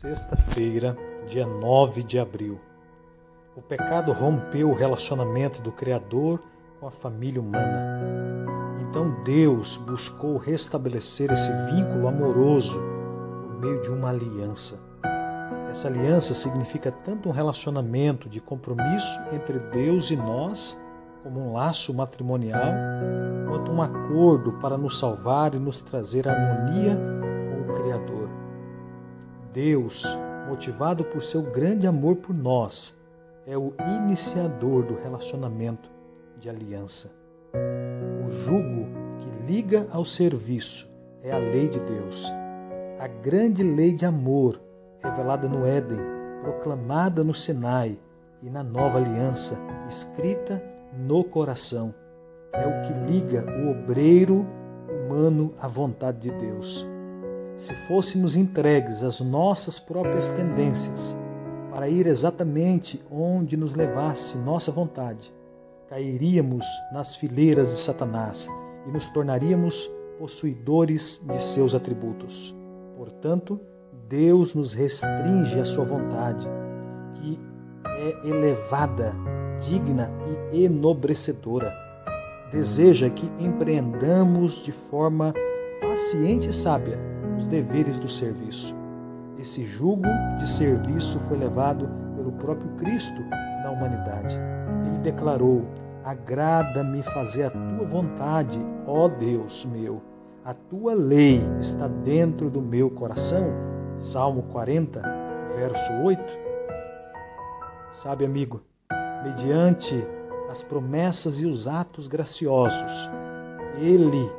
Sexta-feira, dia 9 de abril. O pecado rompeu o relacionamento do Criador com a família humana. Então Deus buscou restabelecer esse vínculo amoroso por meio de uma aliança. Essa aliança significa tanto um relacionamento de compromisso entre Deus e nós, como um laço matrimonial, quanto um acordo para nos salvar e nos trazer harmonia com o Criador. Deus, motivado por seu grande amor por nós, é o iniciador do relacionamento de aliança. O jugo que liga ao serviço é a lei de Deus. A grande lei de amor revelada no Éden, proclamada no Sinai e na nova aliança, escrita no coração. É o que liga o obreiro humano à vontade de Deus se fôssemos entregues às nossas próprias tendências, para ir exatamente onde nos levasse nossa vontade, cairíamos nas fileiras de Satanás e nos tornaríamos possuidores de seus atributos. Portanto, Deus nos restringe a sua vontade, que é elevada, digna e enobrecedora. Deseja que empreendamos de forma paciente e sábia os deveres do serviço. Esse jugo de serviço foi levado pelo próprio Cristo na humanidade. Ele declarou: Agrada-me fazer a tua vontade, ó Deus meu. A tua lei está dentro do meu coração. Salmo 40, verso 8. Sabe, amigo, mediante as promessas e os atos graciosos, Ele,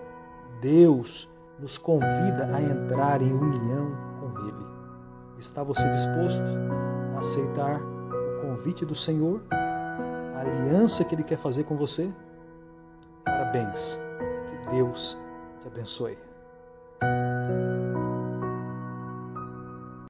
Deus, nos convida a entrar em união com Ele. Está você disposto a aceitar o convite do Senhor, a aliança que Ele quer fazer com você? Parabéns, que Deus te abençoe.